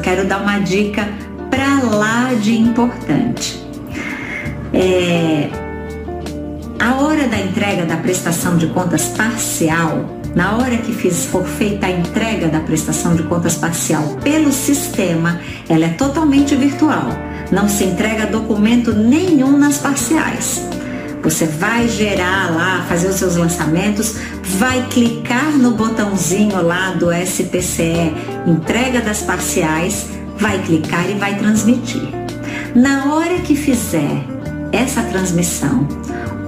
quero dar uma dica para lá de importante. É, a hora da entrega da prestação de contas parcial, na hora que fiz, for feita a entrega da prestação de contas parcial pelo sistema, ela é totalmente virtual. Não se entrega documento nenhum nas parciais. Você vai gerar lá, fazer os seus lançamentos, vai clicar no botãozinho lá do SPCE, entrega das parciais, vai clicar e vai transmitir. Na hora que fizer essa transmissão,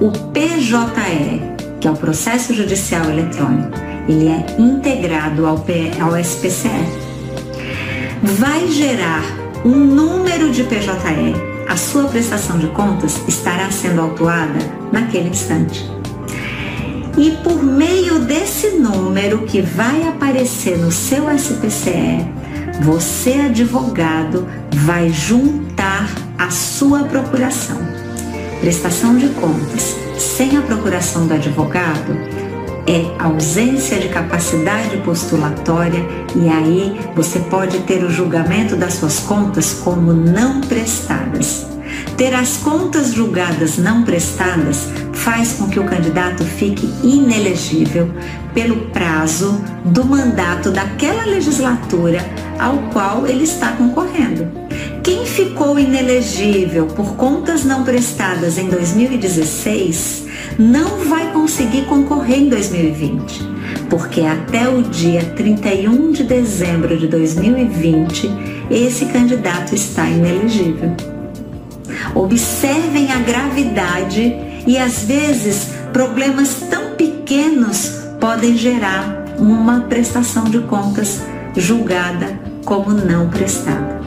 o PJE, que é o processo judicial eletrônico, ele é integrado ao, P, ao SPCE. Vai gerar um número de PJE a sua prestação de contas estará sendo autuada naquele instante. E por meio desse número que vai aparecer no seu SPCE, você, advogado, vai juntar a sua procuração. Prestação de contas sem a procuração do advogado é ausência de capacidade postulatória e aí você pode ter o julgamento das suas contas como não prestadas. Ter as contas julgadas não prestadas faz com que o candidato fique inelegível pelo prazo do mandato daquela legislatura ao qual ele está concorrendo. Quem ficou inelegível por contas não prestadas em 2016 não vai conseguir concorrer em 2020, porque até o dia 31 de dezembro de 2020 esse candidato está inelegível. Observem a gravidade e às vezes problemas tão pequenos podem gerar uma prestação de contas julgada como não prestada.